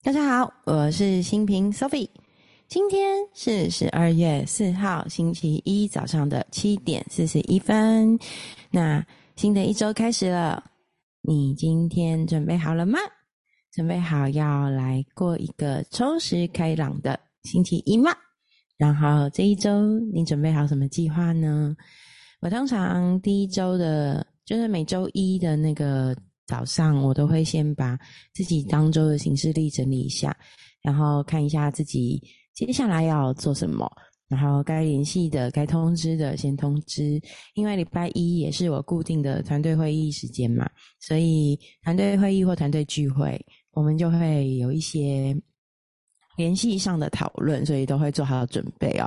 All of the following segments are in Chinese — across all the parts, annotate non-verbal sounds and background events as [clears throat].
大家好，我是新平 Sophie。今天是十二月四号星期一早上的七点四十一分。那新的一周开始了，你今天准备好了吗？准备好要来过一个充实开朗的星期一吗？然后这一周你准备好什么计划呢？我通常第一周的，就是每周一的那个。早上我都会先把自己当周的行事历整理一下，然后看一下自己接下来要做什么，然后该联系的、该通知的先通知。因为礼拜一也是我固定的团队会议时间嘛，所以团队会议或团队聚会，我们就会有一些联系上的讨论，所以都会做好准备哦。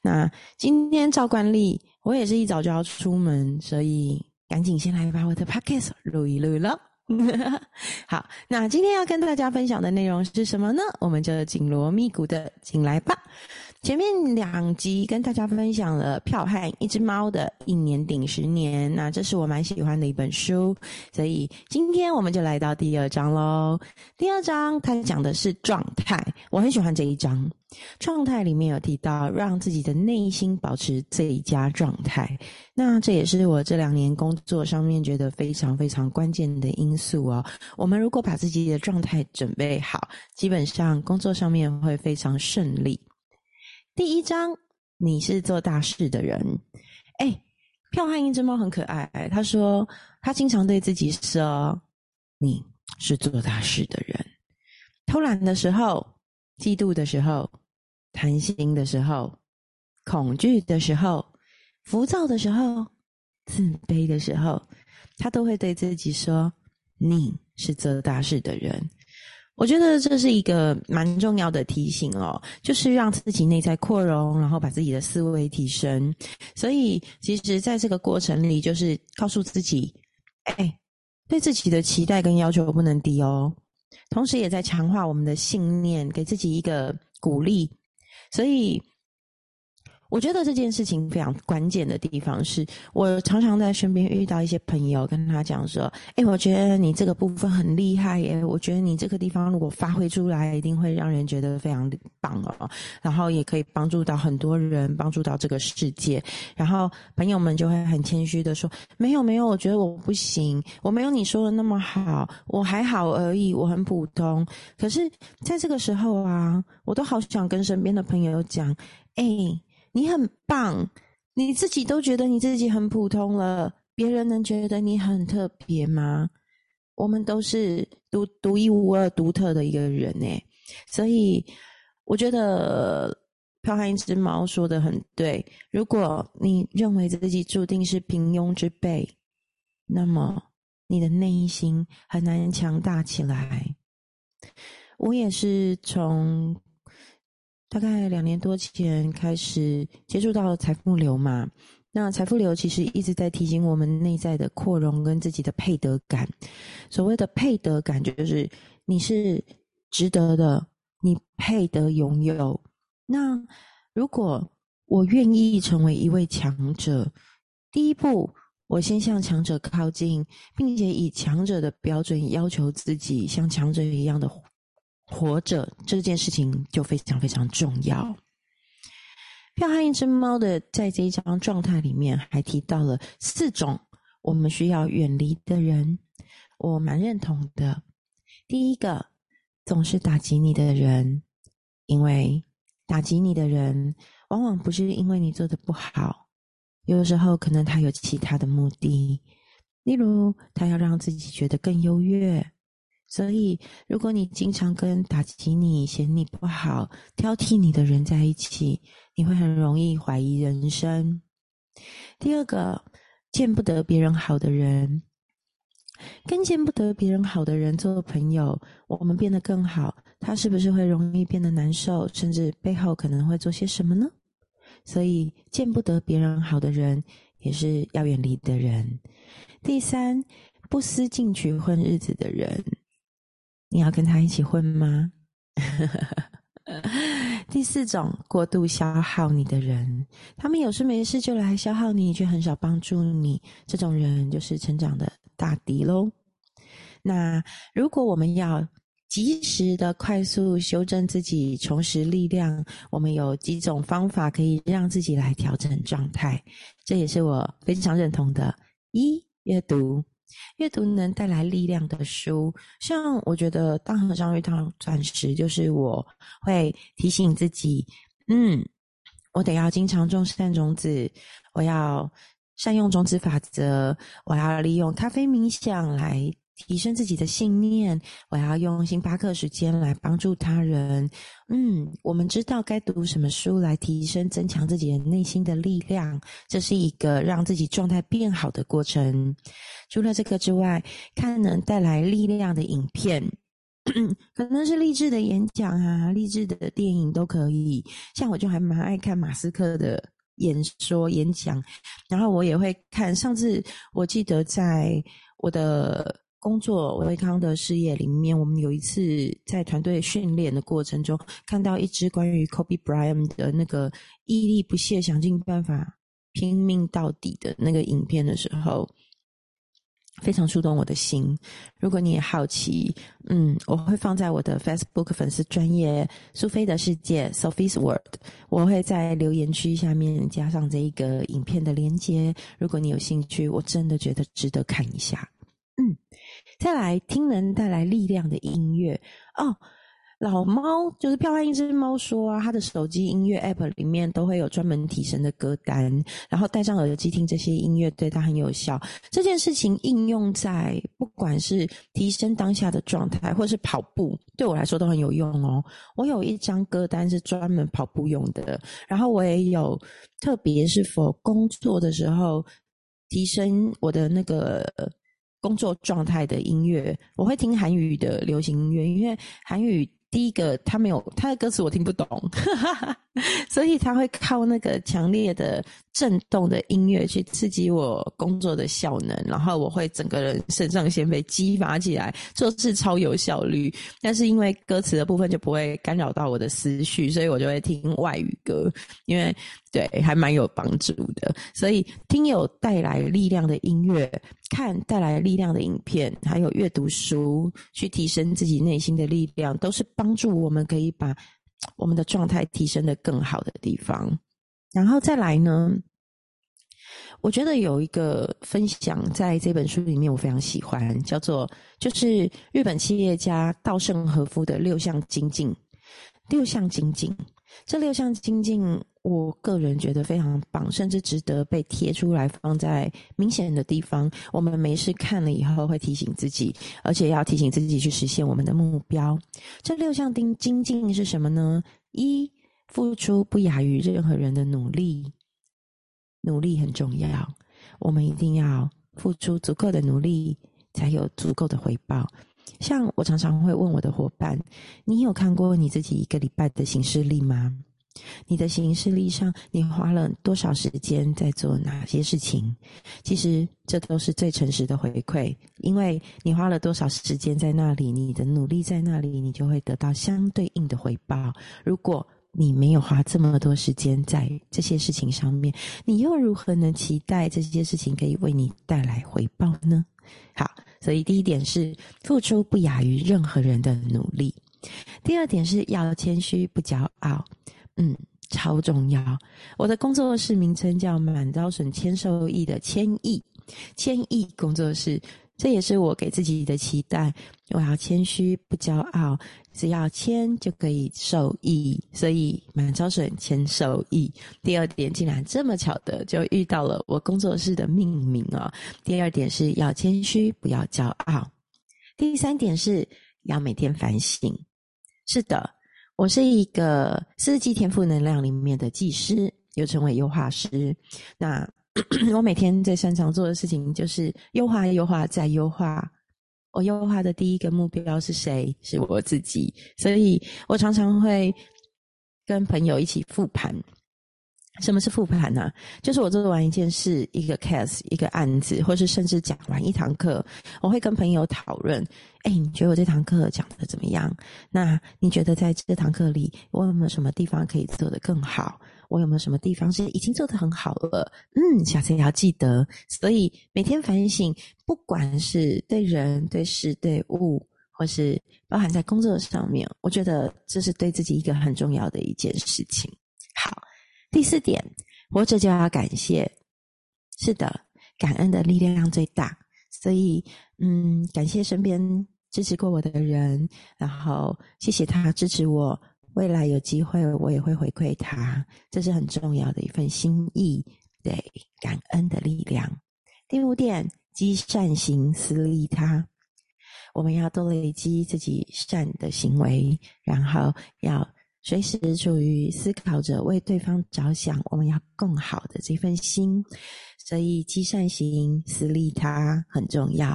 那今天照惯例，我也是一早就要出门，所以。赶紧先来把我的 podcast 录一录了。[laughs] 好，那今天要跟大家分享的内容是什么呢？我们就紧锣密鼓的进来吧。前面两集跟大家分享了票和一只猫的一年顶十年，那这是我蛮喜欢的一本书，所以今天我们就来到第二章喽。第二章它讲的是状态，我很喜欢这一章。状态里面有提到让自己的内心保持最佳状态，那这也是我这两年工作上面觉得非常非常关键的因素哦。我们如果把自己的状态准备好，基本上工作上面会非常顺利。第一章，你是做大事的人。哎，票汉一只猫很可爱。他说，他经常对自己说：“你是做大事的人。”偷懒的时候，嫉妒的时候，贪心的时候，恐惧的时候，浮躁的时候，自卑的时候，他都会对自己说：“你是做大事的人。”我觉得这是一个蛮重要的提醒哦，就是让自己内在扩容，然后把自己的思维提升。所以，其实在这个过程里，就是告诉自己，哎，对自己的期待跟要求不能低哦。同时，也在强化我们的信念，给自己一个鼓励。所以。我觉得这件事情非常关键的地方是，我常常在身边遇到一些朋友，跟他讲说：“哎，我觉得你这个部分很厉害耶，我觉得你这个地方如果发挥出来，一定会让人觉得非常棒哦，然后也可以帮助到很多人，帮助到这个世界。”然后朋友们就会很谦虚的说：“没有，没有，我觉得我不行，我没有你说的那么好，我还好而已，我很普通。”可是在这个时候啊，我都好想跟身边的朋友讲：“哎。”你很棒，你自己都觉得你自己很普通了，别人能觉得你很特别吗？我们都是独独一无二、独特的一个人呢。所以我觉得飘悍一只猫说的很对。如果你认为自己注定是平庸之辈，那么你的内心很难强大起来。我也是从。大概两年多前开始接触到财富流嘛，那财富流其实一直在提醒我们内在的扩容跟自己的配得感。所谓的配得感，就是你是值得的，你配得拥有。那如果我愿意成为一位强者，第一步，我先向强者靠近，并且以强者的标准要求自己，像强者一样的。活着这件事情就非常非常重要。票悍一只猫的在这一张状态里面还提到了四种我们需要远离的人，我蛮认同的。第一个，总是打击你的人，因为打击你的人往往不是因为你做的不好，有的时候可能他有其他的目的，例如他要让自己觉得更优越。所以，如果你经常跟打击你、嫌你不好、挑剔你的人在一起，你会很容易怀疑人生。第二个，见不得别人好的人，跟见不得别人好的人做朋友，我们变得更好，他是不是会容易变得难受，甚至背后可能会做些什么呢？所以，见不得别人好的人，也是要远离的人。第三，不思进取混日子的人。你要跟他一起混吗？[laughs] 第四种过度消耗你的人，他们有事没事就来消耗你，却很少帮助你。这种人就是成长的大敌喽。那如果我们要及时的快速修正自己，重拾力量。我们有几种方法可以让自己来调整状态，这也是我非常认同的。一、阅读，阅读能带来力量的书，像我觉得《当和尚遇到钻石》，就是我会提醒自己，嗯，我得要经常种善种子，我要善用种子法则，我要利用咖啡冥想来。提升自己的信念，我要用星巴克时间来帮助他人。嗯，我们知道该读什么书来提升、增强自己的内心的力量，这是一个让自己状态变好的过程。除了这个之外，看能带来力量的影片，[clears throat] 可能是励志的演讲啊、励志的电影都可以。像我就还蛮爱看马斯克的演说、演讲，然后我也会看。上次我记得在我的。工作维康的事业里面，我们有一次在团队训练的过程中，看到一支关于 Kobe Bryant 的那个毅力不懈、想尽办法拼命到底的那个影片的时候，非常触动我的心。如果你也好奇，嗯，我会放在我的 Facebook 粉丝专业苏菲的世界 Sophie's World，我会在留言区下面加上这一个影片的连接。如果你有兴趣，我真的觉得值得看一下。再来听能带来力量的音乐哦，老猫就是漂亮一只猫说啊，他的手机音乐 app 里面都会有专门提神的歌单，然后戴上耳机听这些音乐对他很有效。这件事情应用在不管是提升当下的状态，或是跑步，对我来说都很有用哦。我有一张歌单是专门跑步用的，然后我也有特别是否工作的时候提升我的那个。工作状态的音乐，我会听韩语的流行音乐，因为韩语第一个他没有他的歌词我听不懂，[laughs] 所以他会靠那个强烈的震动的音乐去刺激我工作的效能，然后我会整个人肾上腺被激发起来，做事超有效率。但是因为歌词的部分就不会干扰到我的思绪，所以我就会听外语歌，因为。对，还蛮有帮助的。所以，听有带来力量的音乐，看带来力量的影片，还有阅读书，去提升自己内心的力量，都是帮助我们可以把我们的状态提升的更好的地方。然后再来呢，我觉得有一个分享在这本书里面，我非常喜欢，叫做就是日本企业家稻盛和夫的六项精进。六项精进，这六项精进。我个人觉得非常棒，甚至值得被贴出来放在明显的地方。我们没事看了以后会提醒自己，而且要提醒自己去实现我们的目标。这六项精精进是什么呢？一，付出不亚于任何人的努力，努力很重要。我们一定要付出足够的努力，才有足够的回报。像我常常会问我的伙伴：“你有看过你自己一个礼拜的行事历吗？”你的行事历上，你花了多少时间在做哪些事情？其实这都是最诚实的回馈，因为你花了多少时间在那里，你的努力在那里，你就会得到相对应的回报。如果你没有花这么多时间在这些事情上面，你又如何能期待这些事情可以为你带来回报呢？好，所以第一点是付出不亚于任何人的努力，第二点是要谦虚不骄傲。嗯，超重要。我的工作室名称叫满招损千受益的千亿千亿工作室，这也是我给自己的期待。我要谦虚不骄傲，只要谦就可以受益，所以满招损千受益。第二点，竟然这么巧的就遇到了我工作室的命名啊！第二点是要谦虚，不要骄傲。第三点是要每天反省。是的。我是一个四季天赋能量里面的技师，又称为优化师。那 [clears throat] 我每天最擅长做的事情就是优化、优化再优化。我优化的第一个目标是谁？是我自己。所以我常常会跟朋友一起复盘。什么是复盘呢？就是我做完一件事、一个 case、一个案子，或是甚至讲完一堂课，我会跟朋友讨论：哎，你觉得我这堂课讲的怎么样？那你觉得在这堂课里，我有没有什么地方可以做得更好？我有没有什么地方是已经做得很好了？嗯，下次也要记得。所以每天反省，不管是对人、对事、对物。或是包含在工作上面，我觉得这是对自己一个很重要的一件事情。好，第四点，活着就要感谢。是的，感恩的力量最大。所以，嗯，感谢身边支持过我的人，然后谢谢他支持我。未来有机会，我也会回馈他，这是很重要的一份心意。对，感恩的力量。第五点，积善行，思利他。我们要多累积自己善的行为，然后要随时处于思考着为对方着想，我们要更好的这份心。所以积善行，私利他很重要。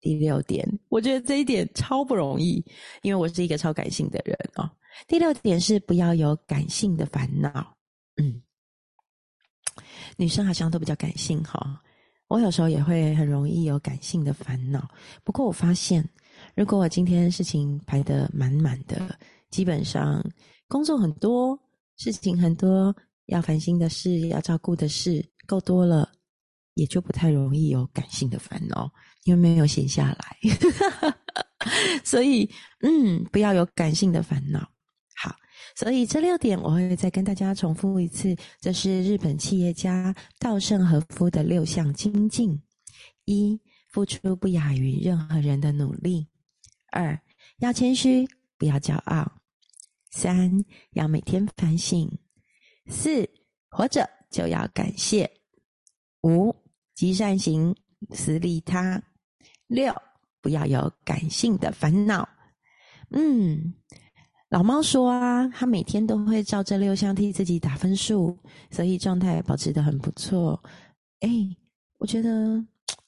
第六点，我觉得这一点超不容易，因为我是一个超感性的人哦。第六点是不要有感性的烦恼。嗯，女生好像都比较感性哈。我有时候也会很容易有感性的烦恼。不过我发现，如果我今天事情排得满满的，基本上工作很多，事情很多，要烦心的事，要照顾的事够多了，也就不太容易有感性的烦恼，因为没有闲下来。[laughs] 所以，嗯，不要有感性的烦恼。好所以这六点我会再跟大家重复一次，这是日本企业家稻盛和夫的六项精进：一、付出不亚于任何人的努力；二、要谦虚，不要骄傲；三、要每天反省；四、活着就要感谢；五、积善行，思利他；六、不要有感性的烦恼。嗯。老猫说啊，他每天都会照这六项替自己打分数，所以状态保持的很不错。哎，我觉得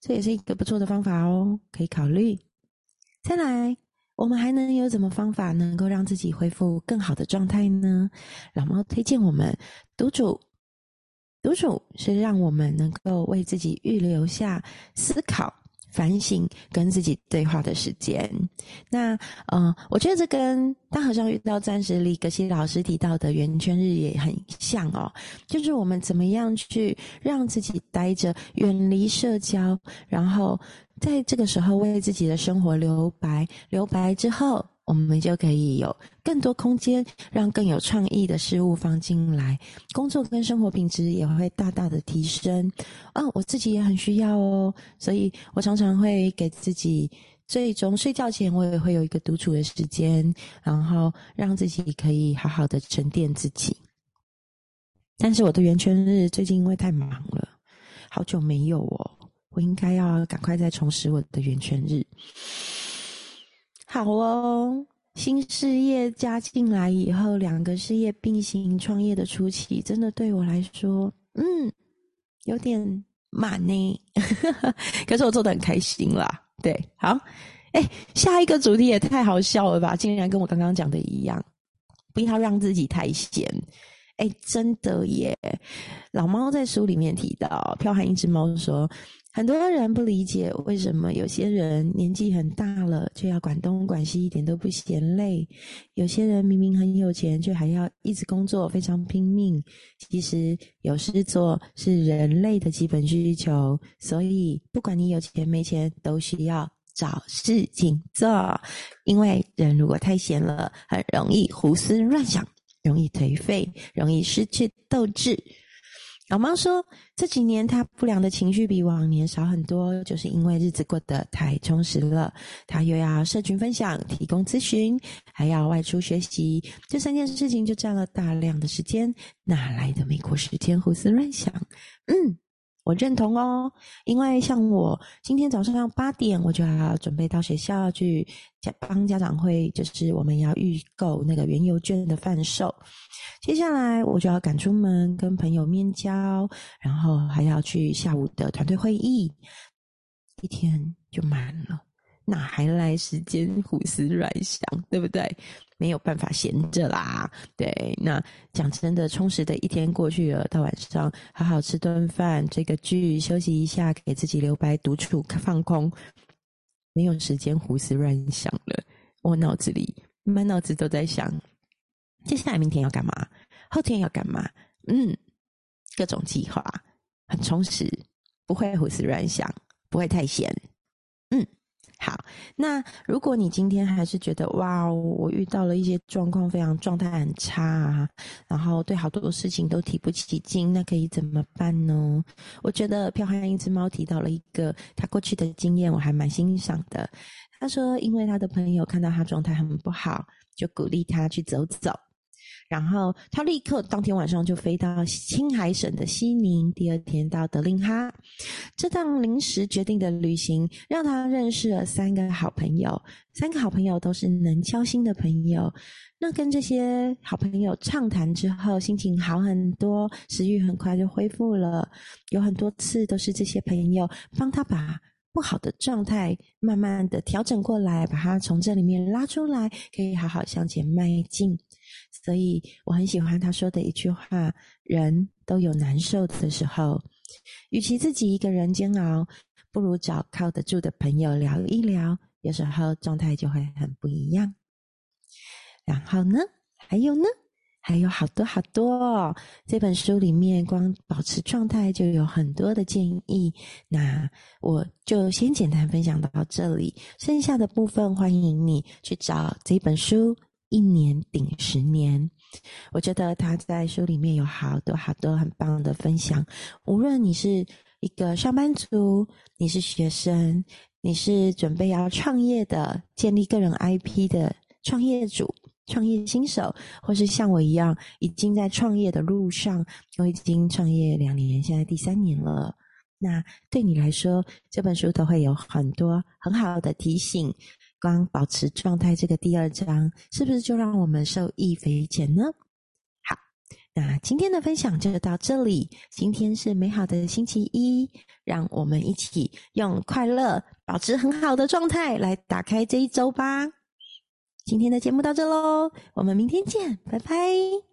这也是一个不错的方法哦，可以考虑。再来，我们还能有什么方法能够让自己恢复更好的状态呢？老猫推荐我们独处，独处是让我们能够为自己预留下思考。反省跟自己对话的时间，那呃，我觉得这跟大和尚遇到暂时里格西老师提到的圆圈日也很像哦，就是我们怎么样去让自己待着，远离社交，然后在这个时候为自己的生活留白，留白之后。我们就可以有更多空间，让更有创意的事物放进来，工作跟生活品质也会大大的提升。嗯，我自己也很需要哦，所以我常常会给自己最终睡觉前，我也会有一个独处的时间，然后让自己可以好好的沉淀自己。但是我的圆圈日最近因为太忙了，好久没有哦，我应该要赶快再重拾我的圆圈日。好哦，新事业加进来以后，两个事业并行创业的初期，真的对我来说，嗯，有点满呢。[laughs] 可是我做的很开心啦。对，好，哎，下一个主题也太好笑了吧！竟然跟我刚刚讲的一样，不要让自己太闲。哎，真的耶！老猫在书里面提到，飘含一只猫说。很多人不理解为什么有些人年纪很大了却要管东管西，一点都不嫌累；有些人明明很有钱，却还要一直工作，非常拼命。其实有事做是人类的基本需求，所以不管你有钱没钱，都需要找事情做。因为人如果太闲了，很容易胡思乱想，容易颓废，容易失去斗志。老猫说：“这几年他不良的情绪比往年少很多，就是因为日子过得太充实了。他又要社群分享、提供咨询，还要外出学习，这三件事情就占了大量的时间，哪来的美国时间胡思乱想？嗯。”我认同哦，因为像我今天早上八点我就要准备到学校去家帮家长会，就是我们要预购那个原油券的贩售。接下来我就要赶出门跟朋友面交，然后还要去下午的团队会议，一天就满了。哪还来时间胡思乱想，对不对？没有办法闲着啦。对，那讲真的，充实的一天过去了，到晚上好好吃顿饭，追个剧，休息一下，给自己留白，独处放空，没有时间胡思乱想了。我脑子里满脑子都在想，接下来明天要干嘛，后天要干嘛？嗯，各种计划很充实，不会胡思乱想，不会太闲。嗯。好，那如果你今天还是觉得哇哦，我遇到了一些状况，非常状态很差啊，然后对好多事情都提不起劲，那可以怎么办呢？我觉得彪悍一只猫提到了一个他过去的经验，我还蛮欣赏的。他说，因为他的朋友看到他状态很不好，就鼓励他去走走。然后他立刻当天晚上就飞到青海省的西宁，第二天到德令哈。这趟临时决定的旅行让他认识了三个好朋友，三个好朋友都是能交心的朋友。那跟这些好朋友畅谈之后，心情好很多，食欲很快就恢复了。有很多次都是这些朋友帮他把不好的状态慢慢的调整过来，把它从这里面拉出来，可以好好向前迈进。所以我很喜欢他说的一句话：“人都有难受的时候，与其自己一个人煎熬，不如找靠得住的朋友聊一聊，有时候状态就会很不一样。”然后呢？还有呢？还有好多好多！这本书里面光保持状态就有很多的建议。那我就先简单分享到这里，剩下的部分欢迎你去找这本书。一年顶十年，我觉得他在书里面有好多好多很棒的分享。无论你是一个上班族，你是学生，你是准备要创业的、建立个人 IP 的创业主、创业新手，或是像我一样已经在创业的路上，我已经创业两年，现在第三年了。那对你来说，这本书都会有很多很好的提醒。光保持状态，这个第二章是不是就让我们受益匪浅呢？好，那今天的分享就到这里。今天是美好的星期一，让我们一起用快乐保持很好的状态来打开这一周吧。今天的节目到这喽，我们明天见，拜拜。